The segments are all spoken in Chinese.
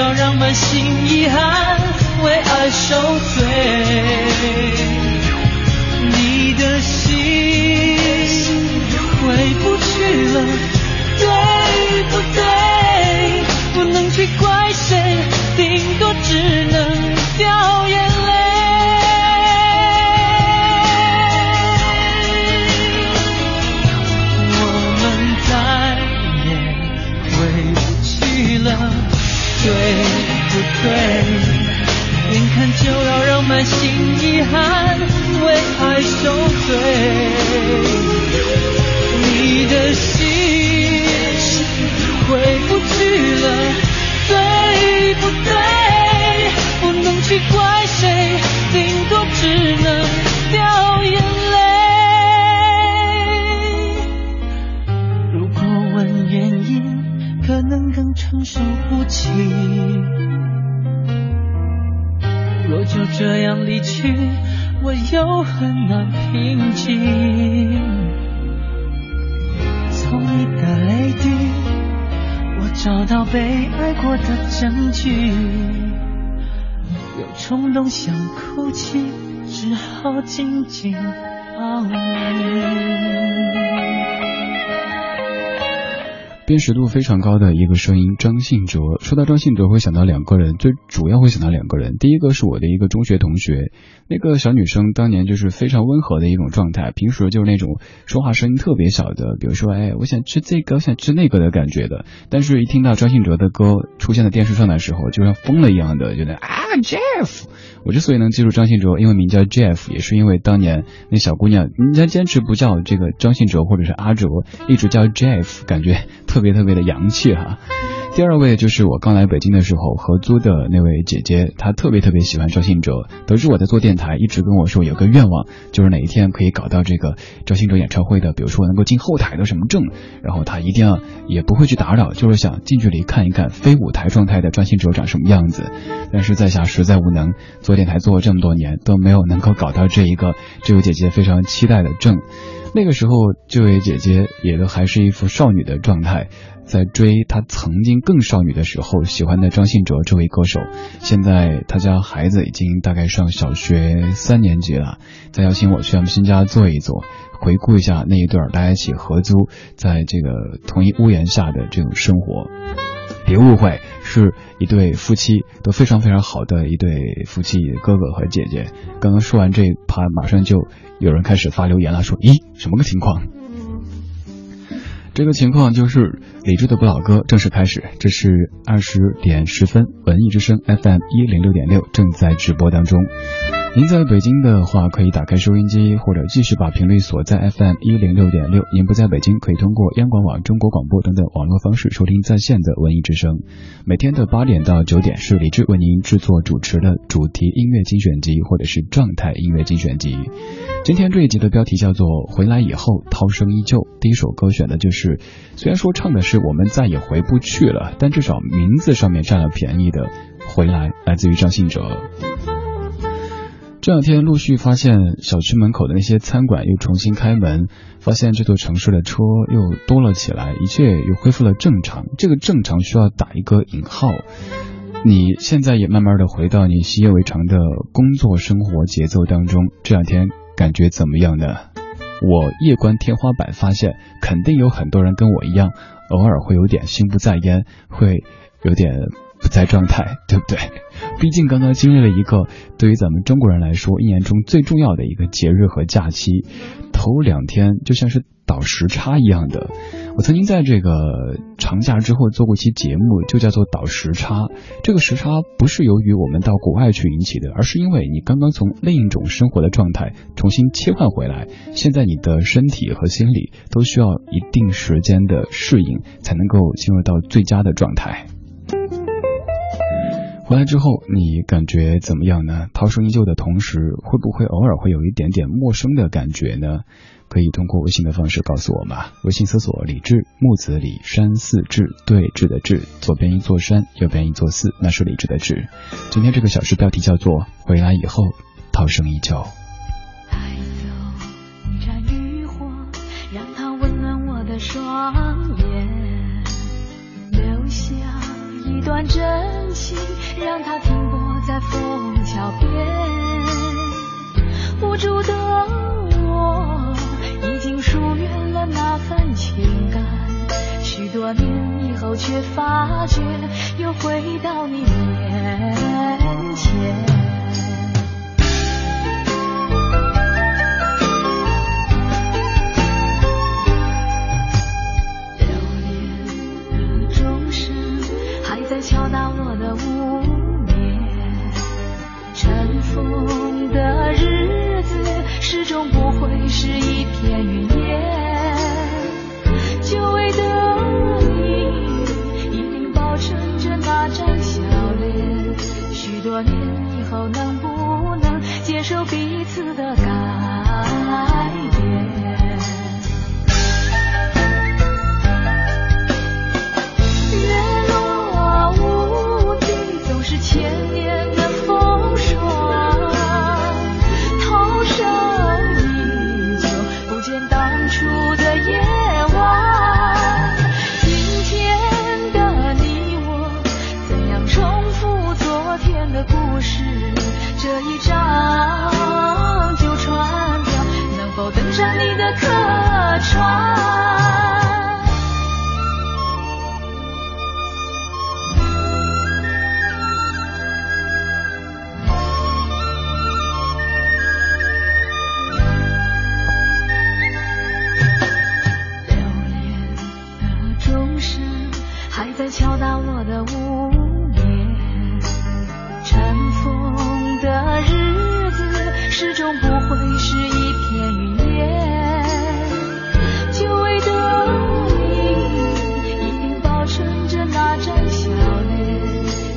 不要让满心遗憾为爱受罪。你的心担心遗憾为爱受罪你的心回不去了对不对？不能去怪谁顶多只能这样离去我又很难平静。从你的泪滴我找到被爱过的证据有冲动想哭泣只好紧紧抱你辨识度非常高的一个声音，张信哲。说到张信哲，会想到两个人，最主要会想到两个人。第一个是我的一个中学同学，那个小女生当年就是非常温和的一种状态，平时就是那种说话声音特别小的，比如说，哎，我想吃这个，我想吃那个的感觉的。但是，一听到张信哲的歌出现在电视上的时候，就像疯了一样的，觉得啊，Jeff。我之所以能记住张信哲，因为名叫 Jeff，也是因为当年那小姑娘，人家坚持不叫这个张信哲或者是阿哲，一直叫 Jeff，感觉特特别特别的洋气哈。第二位就是我刚来北京的时候合租的那位姐姐，她特别特别喜欢赵信哲。得知我在做电台，一直跟我说有个愿望，就是哪一天可以搞到这个赵信哲演唱会的，比如说能够进后台的什么证，然后她一定要也不会去打扰，就是想近距离看一看非舞台状态的赵信哲长什么样子。但是在下实在无能，做电台做了这么多年都没有能够搞到这一个这位姐姐非常期待的证。那个时候，这位姐姐也都还是一副少女的状态。在追她曾经更少女的时候喜欢的张信哲这位歌手，现在他家孩子已经大概上小学三年级了，再邀请我去他们新家坐一坐，回顾一下那一段大家一起合租在这个同一屋檐下的这种生活。别误会，是一对夫妻都非常非常好的一对夫妻哥哥和姐姐。刚刚说完这一趴，马上就有人开始发留言了，说：“咦，什么个情况？”这个情况就是理智的不老歌正式开始，这是二十点十分，文艺之声 FM 一零六点六正在直播当中。您在北京的话，可以打开收音机，或者继续把频率锁在 FM 一零六点六。您不在北京，可以通过央广网、中国广播等等网络方式收听在线的文艺之声。每天的八点到九点是李志为您制作主持的主题音乐精选集，或者是状态音乐精选集。今天这一集的标题叫做《回来以后涛声依旧》，第一首歌选的就是，虽然说唱的是我们再也回不去了，但至少名字上面占了便宜的《回来》，来自于张信哲。这两天陆续发现小区门口的那些餐馆又重新开门，发现这座城市的车又多了起来，一切又恢复了正常。这个正常需要打一个引号。你现在也慢慢的回到你习以为常的工作生活节奏当中，这两天感觉怎么样呢？我夜观天花板，发现肯定有很多人跟我一样，偶尔会有点心不在焉，会有点。不在状态，对不对？毕竟刚刚经历了一个对于咱们中国人来说一年中最重要的一个节日和假期，头两天就像是倒时差一样的。我曾经在这个长假之后做过一期节目，就叫做倒时差。这个时差不是由于我们到国外去引起的，而是因为你刚刚从另一种生活的状态重新切换回来，现在你的身体和心理都需要一定时间的适应，才能够进入到最佳的状态。回来之后，你感觉怎么样呢？涛声依旧的同时，会不会偶尔会有一点点陌生的感觉呢？可以通过微信的方式告诉我嘛？微信搜索“李志木子李山寺志对峙的志，左边一座山，右边一座寺，那是李志的志。今天这个小时标题叫做“回来以后，涛声依旧”。段真情。让它停泊在枫桥边，无助的我已经疏远了那份情感，许多年以后却发觉又回到你面前。终不会是一片云烟。久违的你，一定保存着那张笑脸。许多年以后，能不能接受彼此的好久船票，能否登上你的客船？流连的钟声还在敲打我的屋。始终不会是一片云烟，久违的你一定保存着那张笑脸，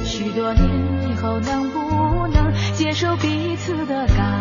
许多年以后能不能接受彼此的改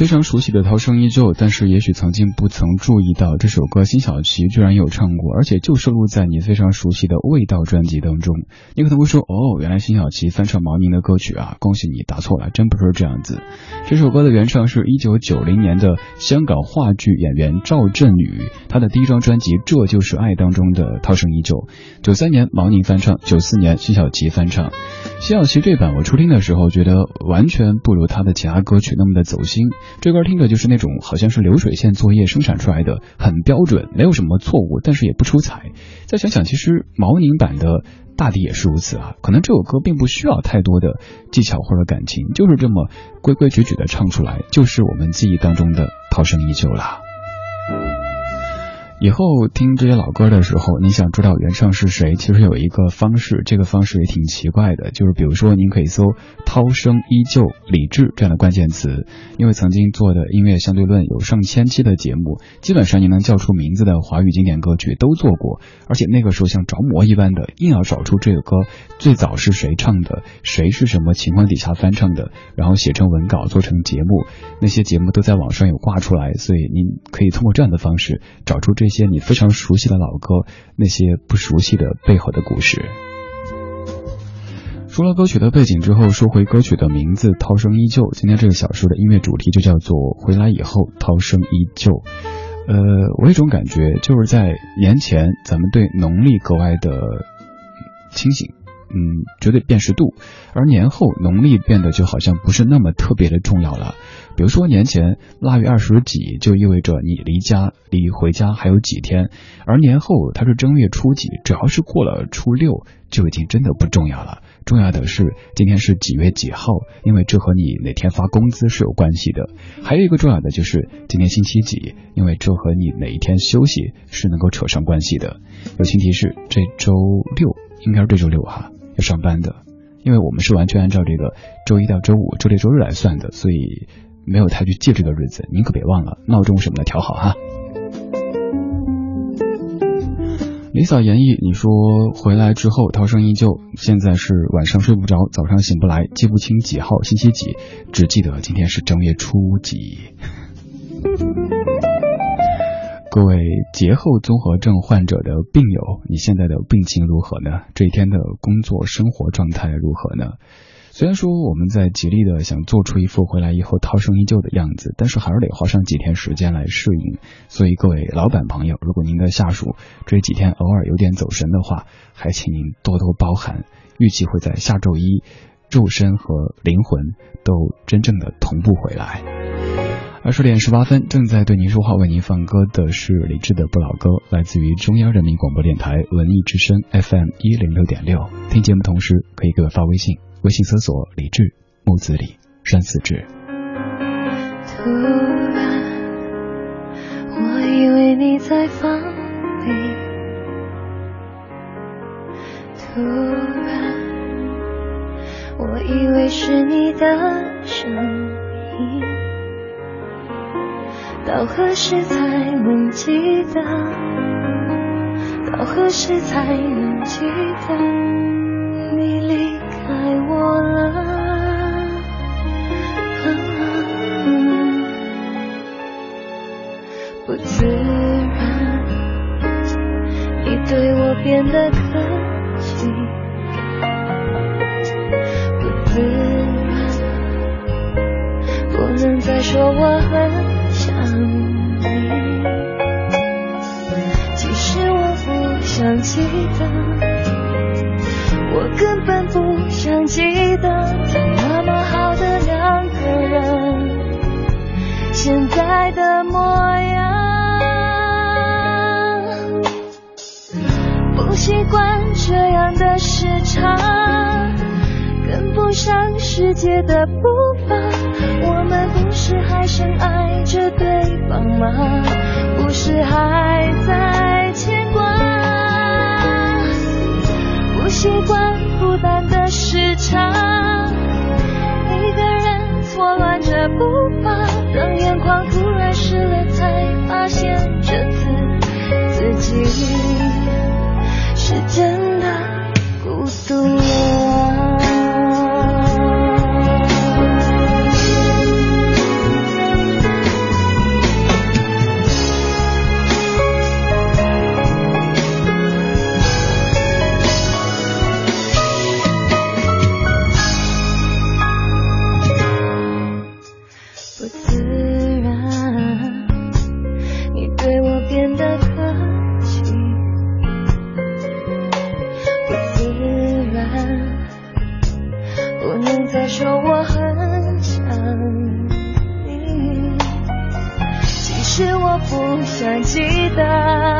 非常熟悉的《涛声依旧》，但是也许曾经不曾注意到这首歌，辛晓琪居然有唱过，而且就收录在你非常熟悉的《味道》专辑当中。你可能会说，哦，原来辛晓琪翻唱毛宁的歌曲啊！恭喜你答错了，真不是这样子。这首歌的原唱是一九九零年的香港话剧演员赵振宇，他的第一张专辑《这就是爱》当中的《涛声依旧》。九三年毛宁翻唱，九四年辛晓琪翻唱。辛晓琪这版我初听的时候觉得完全不如他的其他歌曲那么的走心，这歌听着就是那种好像是流水线作业生产出来的，很标准，没有什么错误，但是也不出彩。再想想，其实毛宁版的大抵也是如此啊，可能这首歌并不需要太多的技巧或者感情，就是这么规规矩矩的唱出来，就是我们记忆当中的涛声依旧啦。以后听这些老歌的时候，你想知道原唱是谁，其实有一个方式，这个方式也挺奇怪的，就是比如说您可以搜“涛声依旧”李志这样的关键词，因为曾经做的音乐相对论有上千期的节目，基本上你能叫出名字的华语经典歌曲都做过，而且那个时候像着魔一般的，硬要找出这个歌最早是谁唱的，谁是什么情况底下翻唱的，然后写成文稿做成节目，那些节目都在网上有挂出来，所以您可以通过这样的方式找出这一些你非常熟悉的老歌，那些不熟悉的背后的故事。除了歌曲的背景之后，说回歌曲的名字《涛声依旧》。今天这个小说的音乐主题就叫做“回来以后，涛声依旧”。呃，我有一种感觉，就是在年前，咱们对农历格外的清醒，嗯，绝对辨识度；而年后，农历变得就好像不是那么特别的重要了。比如说年前腊月二十几，就意味着你离家离回家还有几天；而年后它是正月初几，只要是过了初六，就已经真的不重要了。重要的是今天是几月几号，因为这和你哪天发工资是有关系的。还有一个重要的就是今天星期几，因为这和你哪一天休息是能够扯上关系的。友情提示：这周六应该是这周六哈，上班的，因为我们是完全按照这个周一到周五、周六周日来算的，所以没有太去记这个日子。您可别忘了闹钟什么的调好哈。李嫂言意，你说回来之后涛声依旧，现在是晚上睡不着，早上醒不来，记不清几号星期几，只记得今天是正月初几。各位节后综合症患者的病友，你现在的病情如何呢？这一天的工作生活状态如何呢？虽然说我们在极力的想做出一副回来以后涛声依旧的样子，但是还是得花上几天时间来适应。所以各位老板朋友，如果您的下属这几天偶尔有点走神的话，还请您多多包涵。预计会在下周一，肉身和灵魂都真正的同步回来。二十点十八分，正在对您说话、为您放歌的是李志的不老歌，来自于中央人民广播电台文艺之声 FM 一零六点六。听节目同时可以给我发微信。微信搜索李志木子李山寺志。突然，我以为你在放屁。突然，我以为是你的声音，到何时才能记得？到何时才能记得你离开我了？不自然，你对我变得客气。不自然，不能再说我很想记得，我根本不想记得，那么好的两个人，现在的模样。不习惯这样的时差。跟不上世界的步伐，我们不是还深爱着对方吗？不是还在牵挂？习惯孤单的时差，一个人错乱着步伐，当眼眶突然湿了，才发现这次自己是真的孤独了。想记得。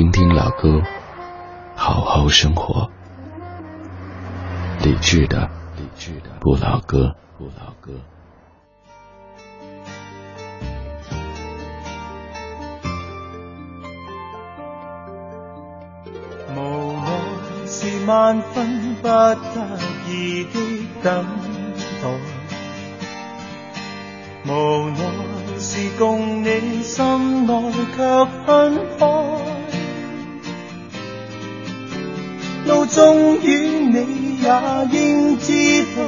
听听老歌，好好生活。理智的，理智的不老歌，不老歌。无奈是万分不得已的等待，无奈是共你心内却分开。终于你也应知道，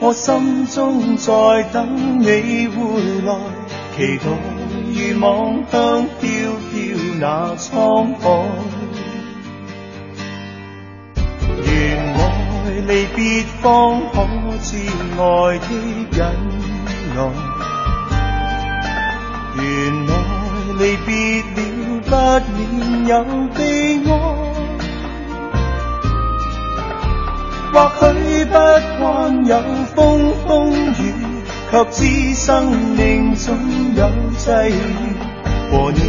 我心中在等你回来，期待如望香飘飘那沧海。原来离别方可知爱的忍耐，原来离别了不免有悲哀。或许不惯有风风雨，却知生命总有际遇。和你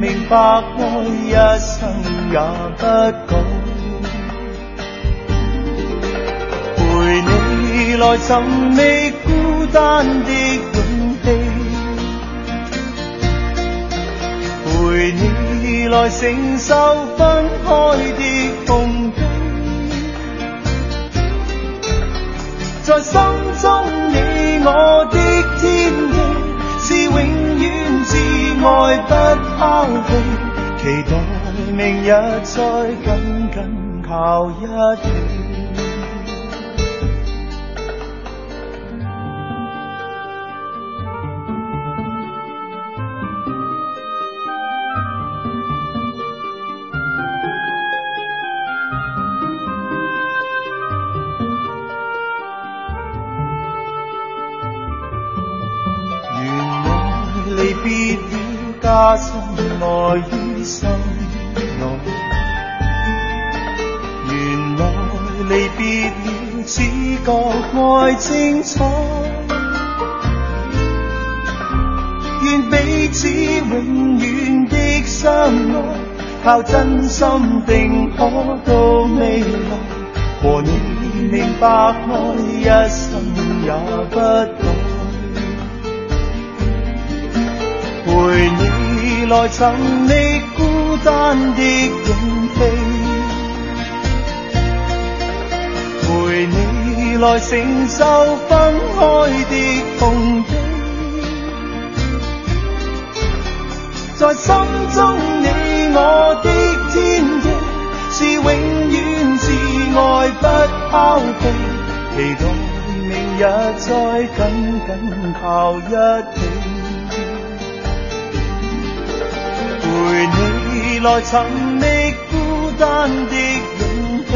明白爱一生也不改，陪你来寻觅孤单的勇气，陪你来承受分开的痛悲。在心中，你我的天地是永远至爱不抛弃，期待明日再紧紧靠一起。爱精彩。愿彼此永远的相爱，靠真心定可到未来。和你明白爱一生也不改。陪你来寻觅孤单的影来承受分開的痛悲。在心中，你我的天地是永遠至愛不拋棄，期待明日再緊緊靠一起。陪你來尋觅孤單的勇氣，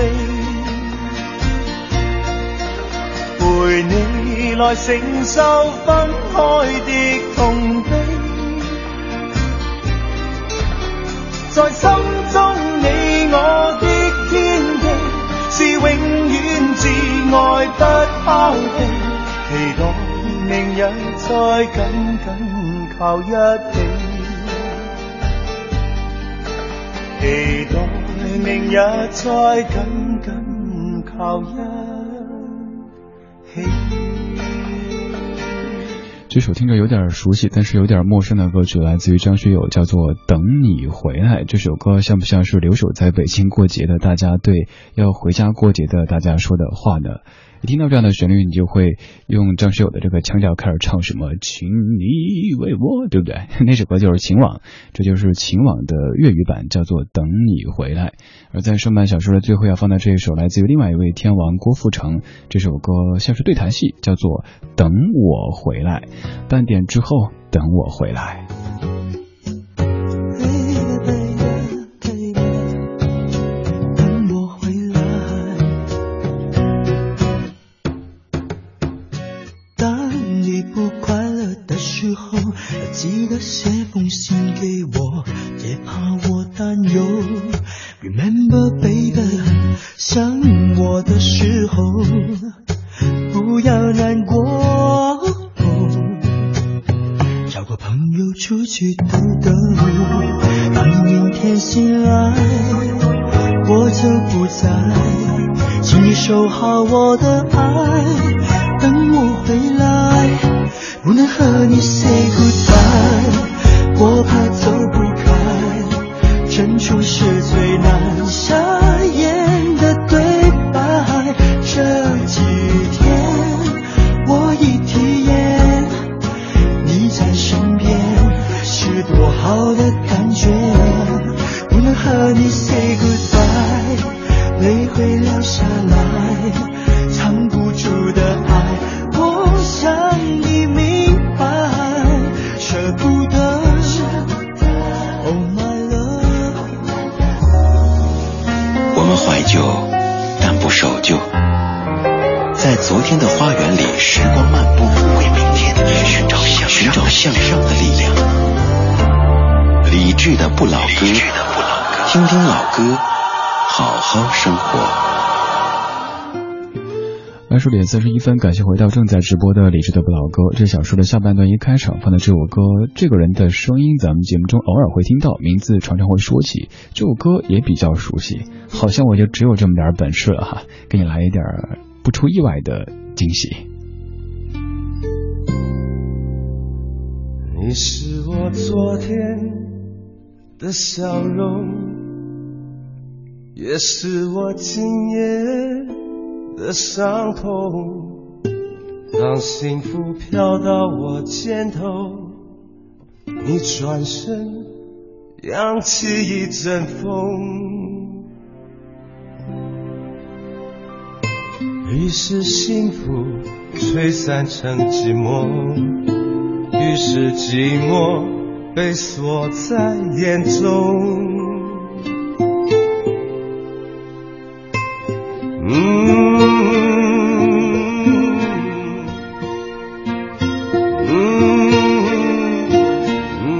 陪你來承受分開的痛悲。在心中，你我的天地是永遠至愛不拋棄，期待明日再緊緊靠一起。期待明日再緊緊靠一这首听着有点熟悉，但是有点陌生的歌曲，来自于张学友，叫做《等你回来》。这首歌像不像是留守在北京过节的大家对要回家过节的大家说的话呢？一听到这样的旋律，你就会用张学友的这个腔调开始唱什么“请你为我”，对不对？那首歌就是《情网》，这就是《情网》的粤语版，叫做《等你回来》。而在上半小说的最后要放的这一首，来自于另外一位天王郭富城，这首歌像是对台戏，叫做《等我回来》。半点之后，等我回来。力量。理智的不老歌，听听老歌，好好生活。二十点四十一分，感谢回到正在直播的李智的不老歌。这小说的下半段一开场放的这首歌，这个人的声音咱们节目中偶尔会听到，名字常常会说起。这首歌也比较熟悉，好像我就只有这么点本事了哈，给你来一点不出意外的惊喜。你是我昨天的笑容，也是我今夜。的伤痛，当幸福飘到我肩头，你转身扬起一阵风，于是幸福吹散成寂寞，于是寂寞被锁在眼中。嗯嗯嗯。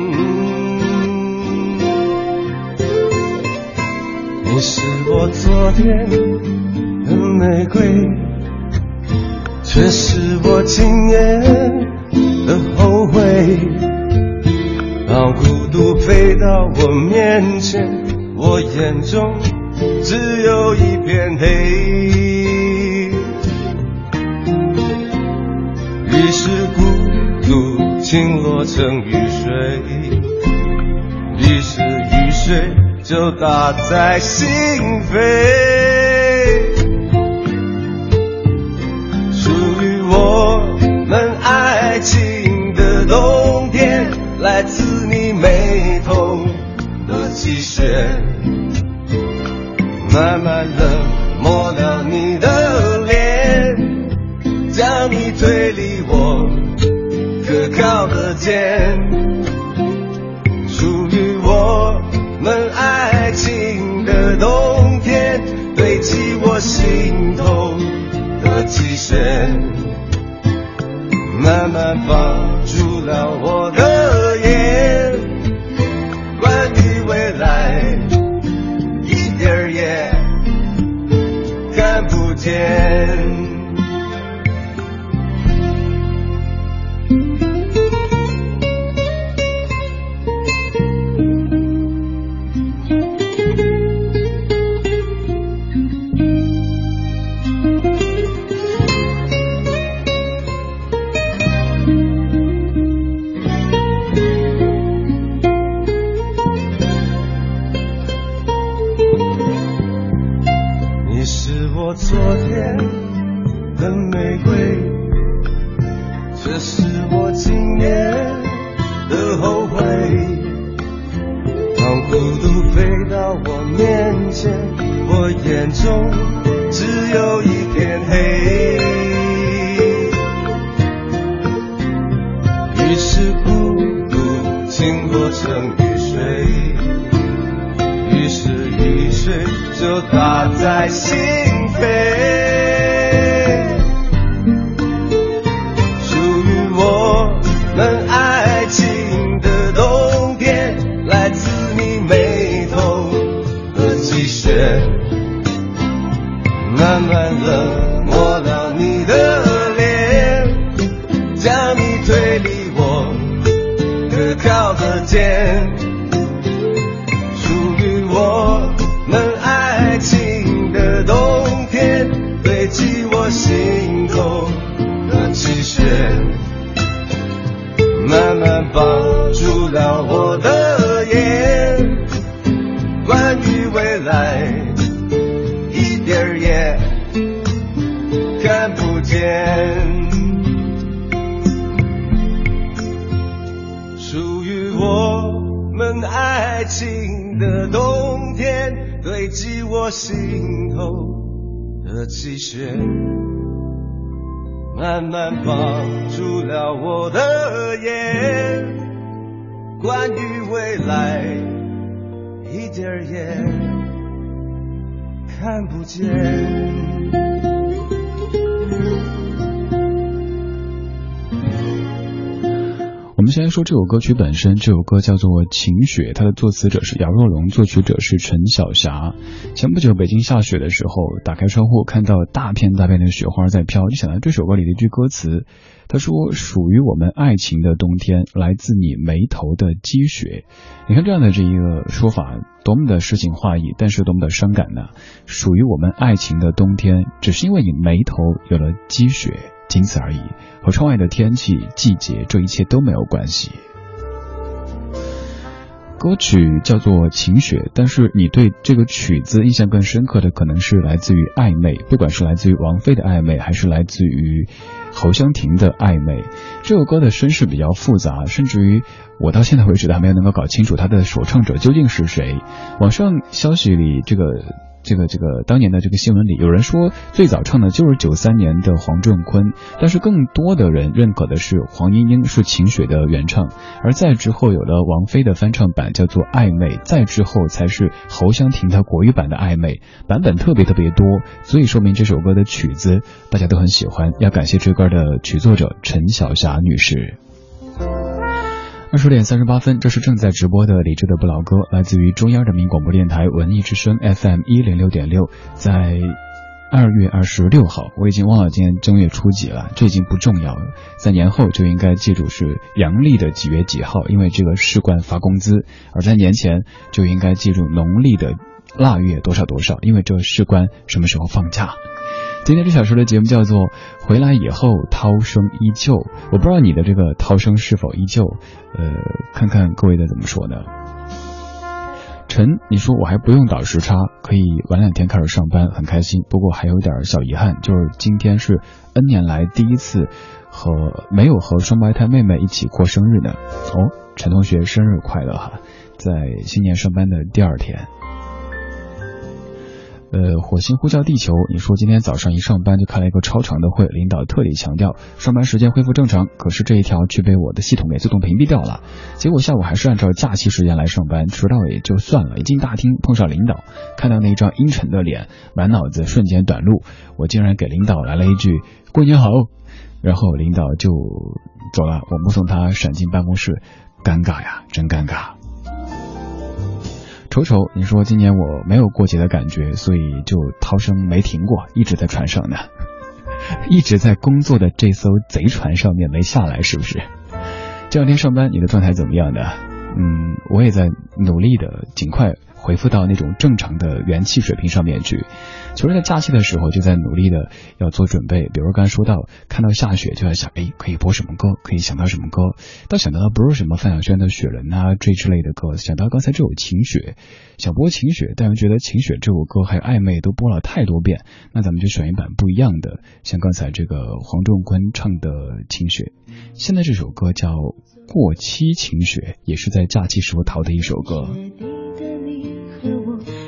你是我昨天。眼中只有一片黑。于是孤独倾落成雨水，于是雨水。就打在心扉，关于未来一点儿也看不见。们先来说这首歌曲本身，这首歌叫做《晴雪》，它的作词者是姚若龙，作曲者是陈晓霞。前不久北京下雪的时候，打开窗户看到大片大片的雪花在飘，就想到这首歌里的一句歌词，他说：“属于我们爱情的冬天，来自你眉头的积雪。”你看这样的这一个说法，多么的诗情画意，但是多么的伤感呢？属于我们爱情的冬天，只是因为你眉头有了积雪。仅此而已，和窗外的天气、季节，这一切都没有关系。歌曲叫做《晴雪》，但是你对这个曲子印象更深刻的，可能是来自于暧昧，不管是来自于王菲的暧昧，还是来自于侯湘婷的暧昧。这首歌的身世比较复杂，甚至于我到现在为止都还没有能够搞清楚它的首唱者究竟是谁。网上消息里这个。这个这个当年的这个新闻里，有人说最早唱的就是九三年的黄振坤，但是更多的人认可的是黄莺莺是《晴雪》的原唱，而在之后有了王菲的翻唱版叫做《暧昧》，再之后才是侯湘婷的国语版的《暧昧》，版本特别特别多，所以说明这首歌的曲子大家都很喜欢，要感谢这歌的曲作者陈晓霞女士。二十点三十八分，这是正在直播的理智的不老歌，来自于中央人民广播电台文艺之声 FM 一零六点六。在二月二十六号，我已经忘了今天正月初几了，这已经不重要了。在年后就应该记住是阳历的几月几号，因为这个事关发工资；而在年前就应该记住农历的腊月多少多少，因为这事关什么时候放假。今天这小时的节目叫做《回来以后涛声依旧》，我不知道你的这个涛声是否依旧，呃，看看各位的怎么说呢？陈，你说我还不用倒时差，可以晚两天开始上班，很开心。不过还有点小遗憾，就是今天是 N 年来第一次和没有和双胞胎妹妹一起过生日呢。哦，陈同学生日快乐哈！在新年上班的第二天。呃，火星呼叫地球，你说今天早上一上班就开了一个超长的会，领导特地强调上班时间恢复正常，可是这一条却被我的系统给自动屏蔽掉了。结果下午还是按照假期时间来上班，迟到也就算了，一进大厅碰上领导，看到那张阴沉的脸，满脑子瞬间短路，我竟然给领导来了一句过年好，然后领导就走了，我目送他闪进办公室，尴尬呀，真尴尬。瞅瞅，你说今年我没有过节的感觉，所以就涛声没停过，一直在船上呢，一直在工作的这艘贼船上面没下来，是不是？这两天上班，你的状态怎么样呢？嗯，我也在努力的尽快。回复到那种正常的元气水平上面去。其实，在假期的时候就在努力的要做准备。比如刚才说到，看到下雪就在想，哎，可以播什么歌？可以想到什么歌？倒想到的不是什么范晓萱的《雪人》啊这之类的歌，想到刚才这首《晴雪》，想播《晴雪》，但又觉得《晴雪》这首歌还有暧昧都播了太多遍，那咱们就选一版不一样的，像刚才这个黄仲坤唱的《晴雪》。现在这首歌叫《过期晴雪》，也是在假期时候淘的一首歌。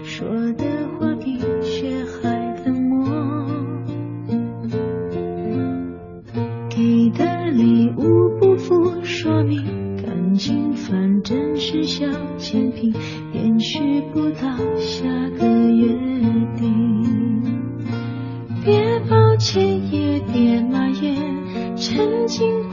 说的话比雪还冷漠，给的礼物不负说明，感情反正是小甜品，延续不到下个约定。别抱歉，也别埋怨，曾经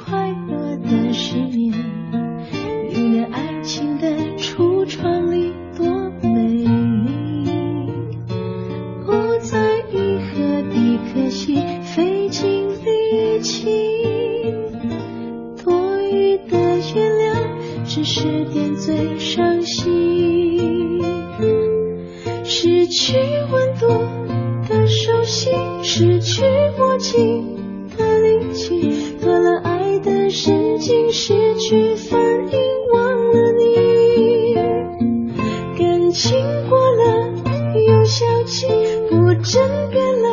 最伤心，失去温度的手心，失去握紧的力气，多了爱的神经，失去反应，忘了你。感情过了又消气，不争辩了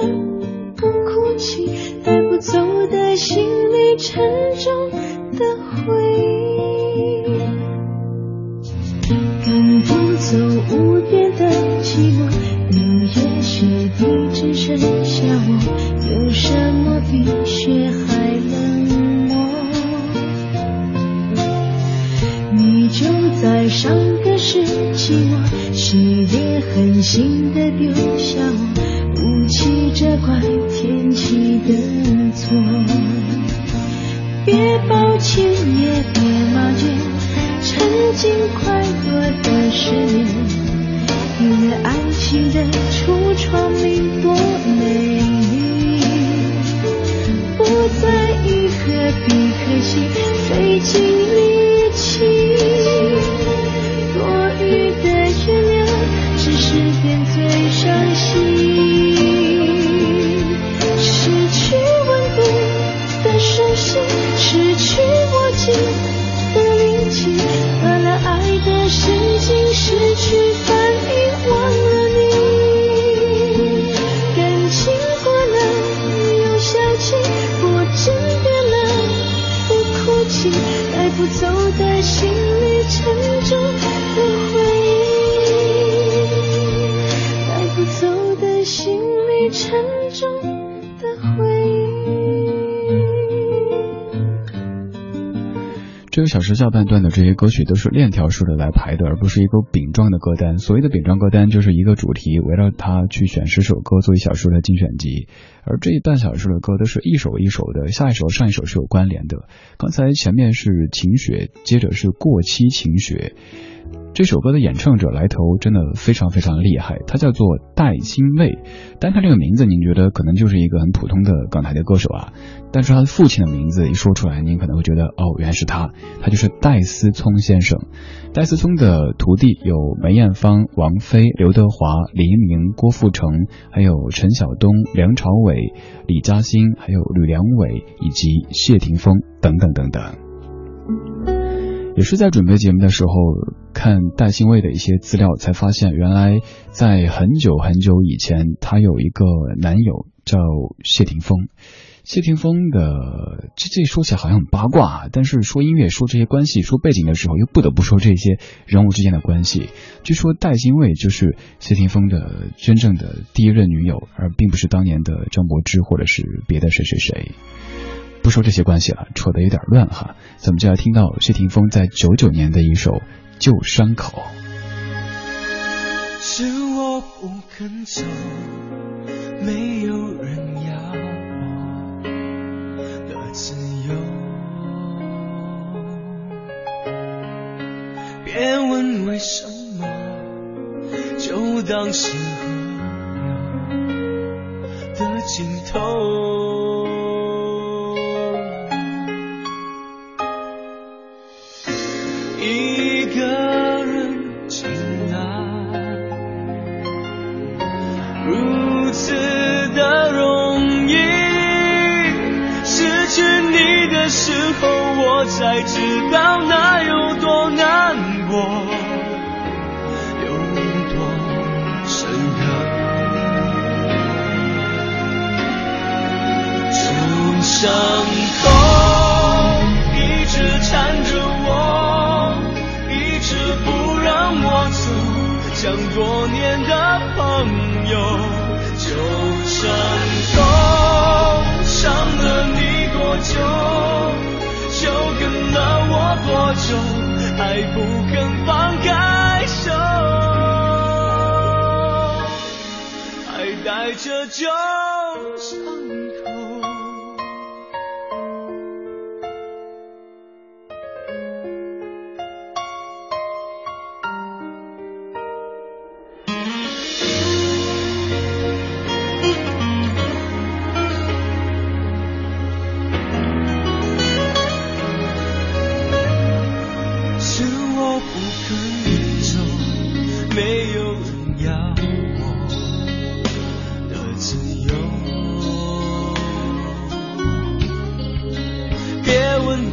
不哭泣，带不走的心里沉重的回忆。这些歌曲都是链条式的来排的，而不是一个饼状的歌单。所谓的饼状歌单就是一个主题，围绕它去选十首歌做一小时的精选集。而这一半小时的歌都是一首一首的，下一首上一首是有关联的。刚才前面是晴雪，接着是过期晴雪。这首歌的演唱者来头真的非常非常厉害，他叫做戴欣卫。单看这个名字，您觉得可能就是一个很普通的港台的歌手啊，但是他的父亲的名字一说出来，您可能会觉得哦，原来是他，他就是戴思聪先生。戴思聪的徒弟有梅艳芳、王菲、刘德华、黎明、郭富城，还有陈晓东、梁朝伟、李嘉欣，还有吕良伟以及谢霆锋等等等等。也是在准备节目的时候看戴欣卫的一些资料，才发现原来在很久很久以前，他有一个男友叫谢霆锋。谢霆锋的这这说起来好像很八卦，但是说音乐、说这些关系、说背景的时候，又不得不说这些人物之间的关系。据说戴欣卫就是谢霆锋的真正的第一任女友，而并不是当年的张柏芝或者是别的谁谁谁。不说这些关系了，扯得有点乱哈。咱们就要听到谢霆锋在九九年的一首《旧伤口》。是我不肯走，没有人要我的自由。别问为什么，就当是河流的尽头。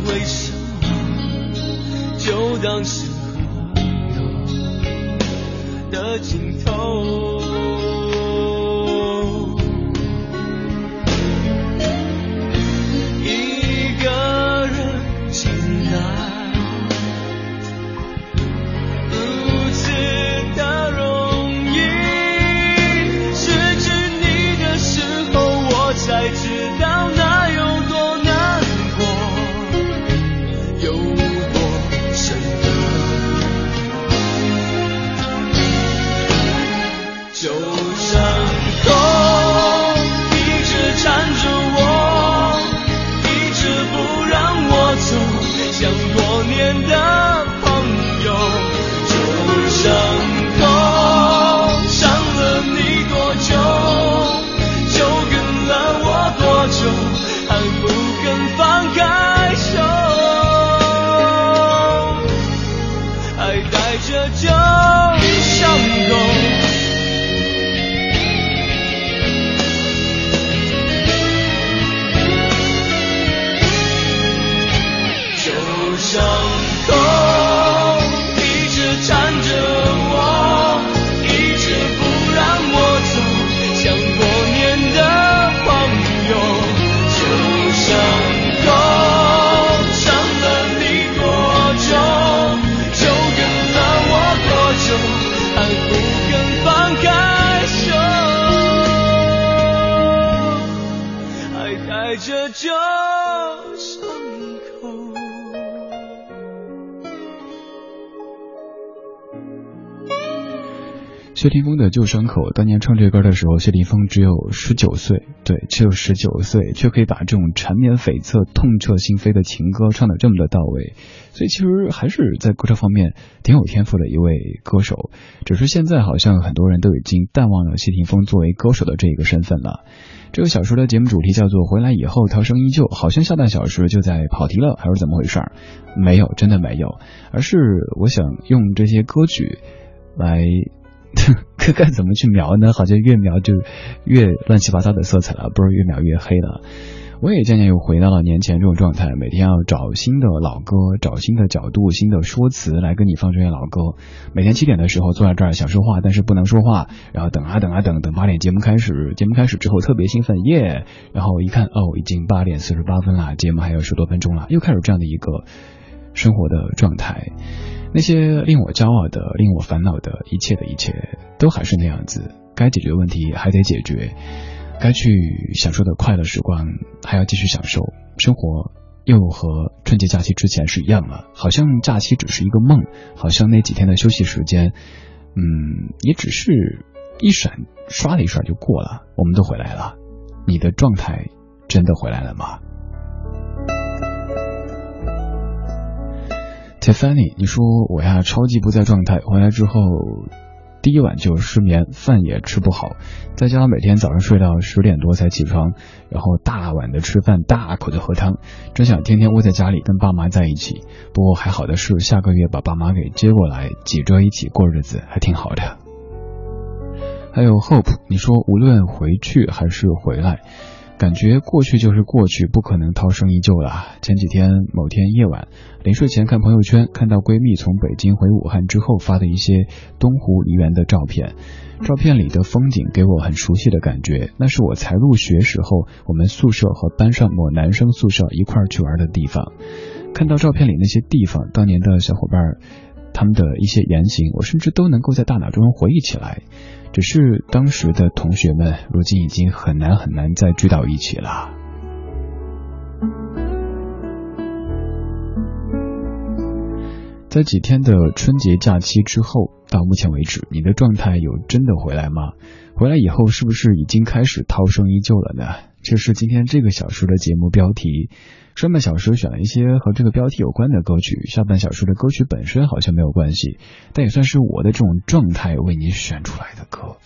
为什么，就当是河流的尽头。谢霆锋的旧伤口，当年唱这歌的时候，谢霆锋只有十九岁，对，只有十九岁，却可以把这种缠绵悱恻、痛彻心扉的情歌唱得这么的到位，所以其实还是在歌唱方面挺有天赋的一位歌手。只是现在好像很多人都已经淡忘了谢霆锋作为歌手的这一个身份了。这个小时的节目主题叫做“回来以后涛声依旧”，好像下半小时就在跑题了，还是怎么回事？没有，真的没有，而是我想用这些歌曲来。可该怎么去描呢？好像越描就越乱七八糟的色彩了，不是越描越黑了。我也渐渐又回到了年前这种状态，每天要找新的老歌，找新的角度、新的说辞来跟你放这些老歌。每天七点的时候坐在这儿想说话，但是不能说话，然后等啊等啊等，等八点节目开始。节目开始之后特别兴奋，耶！然后一看，哦，已经八点四十八分了，节目还有十多分钟了，又开始这样的一个生活的状态。那些令我骄傲的、令我烦恼的一切的一切，都还是那样子。该解决问题还得解决，该去享受的快乐时光还要继续享受。生活又和春节假期之前是一样了，好像假期只是一个梦，好像那几天的休息时间，嗯，也只是一闪刷了一刷就过了。我们都回来了，你的状态真的回来了吗？Tiffany，你说我呀超级不在状态，回来之后第一晚就失眠，饭也吃不好，在家每天早上睡到十点多才起床，然后大碗的吃饭，大口的喝汤，真想天天窝在家里跟爸妈在一起。不过还好的是下个月把爸妈给接过来，挤着一起过日子，还挺好的。还有 Hope，你说无论回去还是回来。感觉过去就是过去，不可能涛声依旧了。前几天某天夜晚，临睡前看朋友圈，看到闺蜜从北京回武汉之后发的一些东湖梨园的照片，照片里的风景给我很熟悉的感觉，那是我才入学时候，我们宿舍和班上某男生宿舍一块去玩的地方。看到照片里那些地方，当年的小伙伴，他们的一些言行，我甚至都能够在大脑中回忆起来。只是当时的同学们，如今已经很难很难再聚到一起了。在几天的春节假期之后，到目前为止，你的状态有真的回来吗？回来以后，是不是已经开始涛声依旧了呢？这是今天这个小时的节目标题。上半小时选了一些和这个标题有关的歌曲，下半小时的歌曲本身好像没有关系，但也算是我的这种状态为你选出来的歌，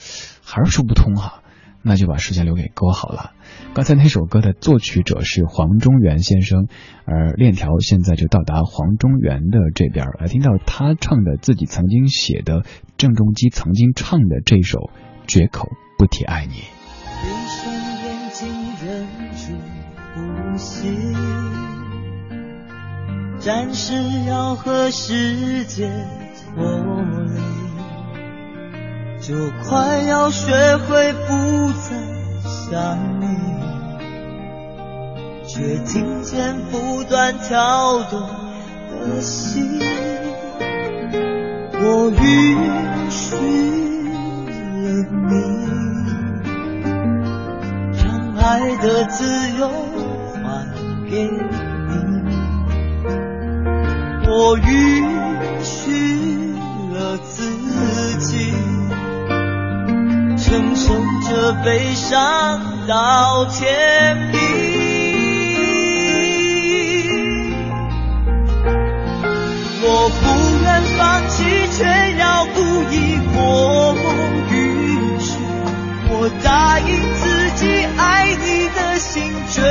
还是说不通哈，那就把时间留给歌好了。刚才那首歌的作曲者是黄中原先生，而链条现在就到达黄中原的这边来，听到他唱的自己曾经写的郑中基曾经唱的这首《绝口不提爱你》。闭上眼睛，忍住呼吸暂时要和世界脱离，就快要学会不再想你，却听见不断跳动的心。我允许了你，让爱的自由还给。我允许了自己，承受着。悲伤到天明。我不愿放弃，却要故意过允许。我答应自己，爱你的心绝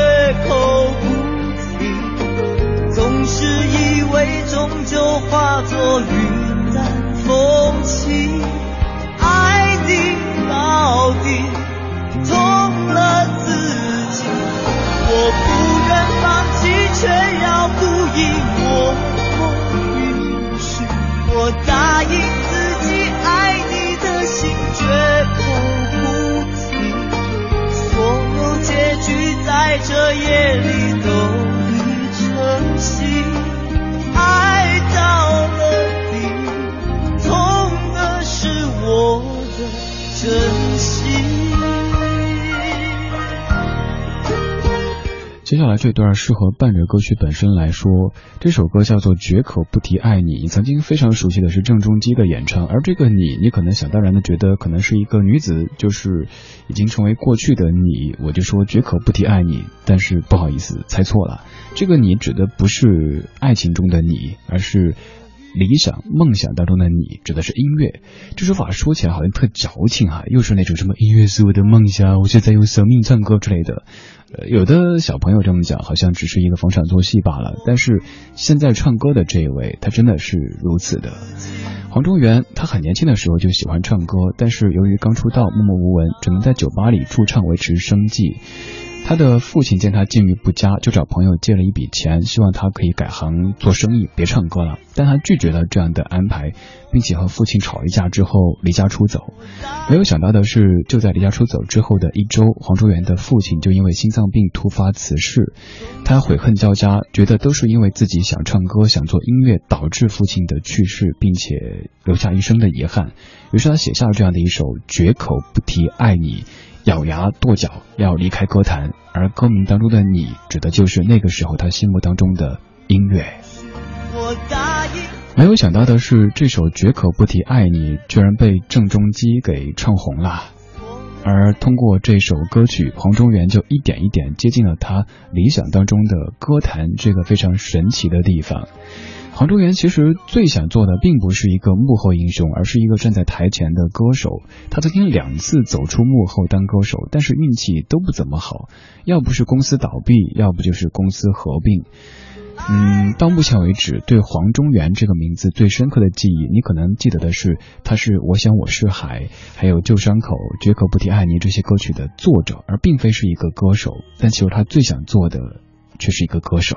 口不提，总是会终究化作云淡风轻爱你到底痛了自己我不愿放弃却要故意默默我答应自己爱你的心绝口不提所有结局在这夜里接下来这段适合伴着歌曲本身来说，这首歌叫做《绝口不提爱你》。你曾经非常熟悉的是郑中基的演唱，而这个你，你可能想当然的觉得可能是一个女子，就是已经成为过去的你。我就说绝口不提爱你，但是不好意思，猜错了。这个你指的不是爱情中的你，而是理想梦想当中的你，指的是音乐。这首法说起来好像特矫情哈，又是那种什么音乐是我的梦想，我现在用生命唱歌之类的。有的小朋友这么讲，好像只是一个逢场作戏罢了。但是现在唱歌的这一位，他真的是如此的。黄中原，他很年轻的时候就喜欢唱歌，但是由于刚出道，默默无闻，只能在酒吧里驻唱维持生计。他的父亲见他境遇不佳，就找朋友借了一笔钱，希望他可以改行做生意，别唱歌了。但他拒绝了这样的安排，并且和父亲吵一架之后离家出走。没有想到的是，就在离家出走之后的一周，黄中原的父亲就因为心脏病突发辞世。他悔恨交加，觉得都是因为自己想唱歌、想做音乐导致父亲的去世，并且留下一生的遗憾。于是他写下了这样的一首《绝口不提爱你》。咬牙跺脚要离开歌坛，而歌名当中的你，指的就是那个时候他心目当中的音乐。没有想到的是，这首绝口不提爱你，居然被郑中基给唱红了。而通过这首歌曲，黄中原就一点一点接近了他理想当中的歌坛这个非常神奇的地方。黄中原其实最想做的并不是一个幕后英雄，而是一个站在台前的歌手。他曾经两次走出幕后当歌手，但是运气都不怎么好，要不是公司倒闭，要不就是公司合并。嗯，到目前为止，对黄中原这个名字最深刻的记忆，你可能记得的是他是《我想我是海》还有《旧伤口》《绝口不提爱你》这些歌曲的作者，而并非是一个歌手。但其实他最想做的却是一个歌手。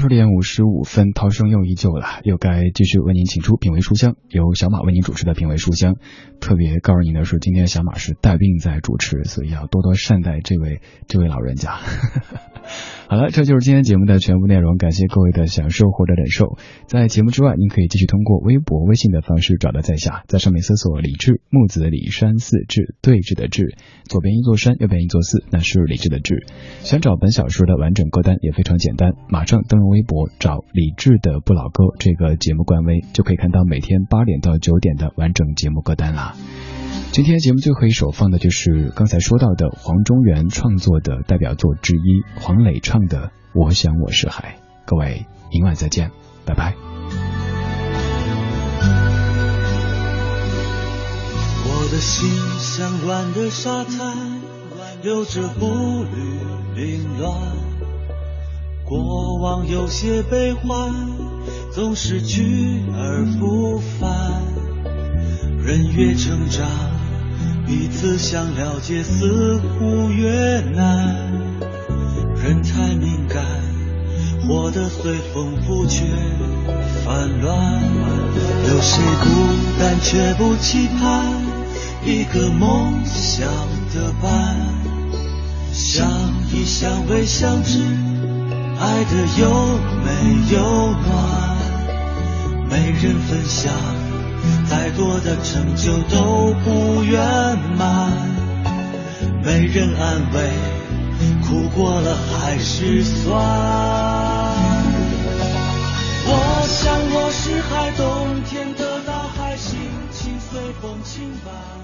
十点五十五分，涛声又依旧了，又该继续为您请出品味书香，由小马为您主持的品味书香。特别告诉您的是，今天小马是带病在主持，所以要多多善待这位这位老人家。好了，这就是今天节目的全部内容，感谢各位的享受或者忍受。在节目之外，您可以继续通过微博、微信的方式找到在下，在上面搜索“李志木子李山寺志对峙的志”，左边一座山，右边一座寺，那是李志的志。想找本小说的完整歌单也非常简单，马上登录微博找李志的不老歌这个节目官微，就可以看到每天八点到九点的完整节目歌单啦。今天节目最后一首放的就是刚才说到的黄中原创作的代表作之一，黄磊唱的《我想我是海》。各位，明晚再见，拜拜。我的心像软的沙滩，有着步履凌乱，过往有些悲欢，总是去而复返。人越成长。彼此想了解似乎越难，人太敏感，活得随风拂却烦乱。有谁孤单却不期盼一个梦想的伴？相依相偎相知，爱的又美又暖，没人分享。再多的成就都不圆满，没人安慰，哭过了还是酸。我想我是海，冬天的大海，心情随风轻摆。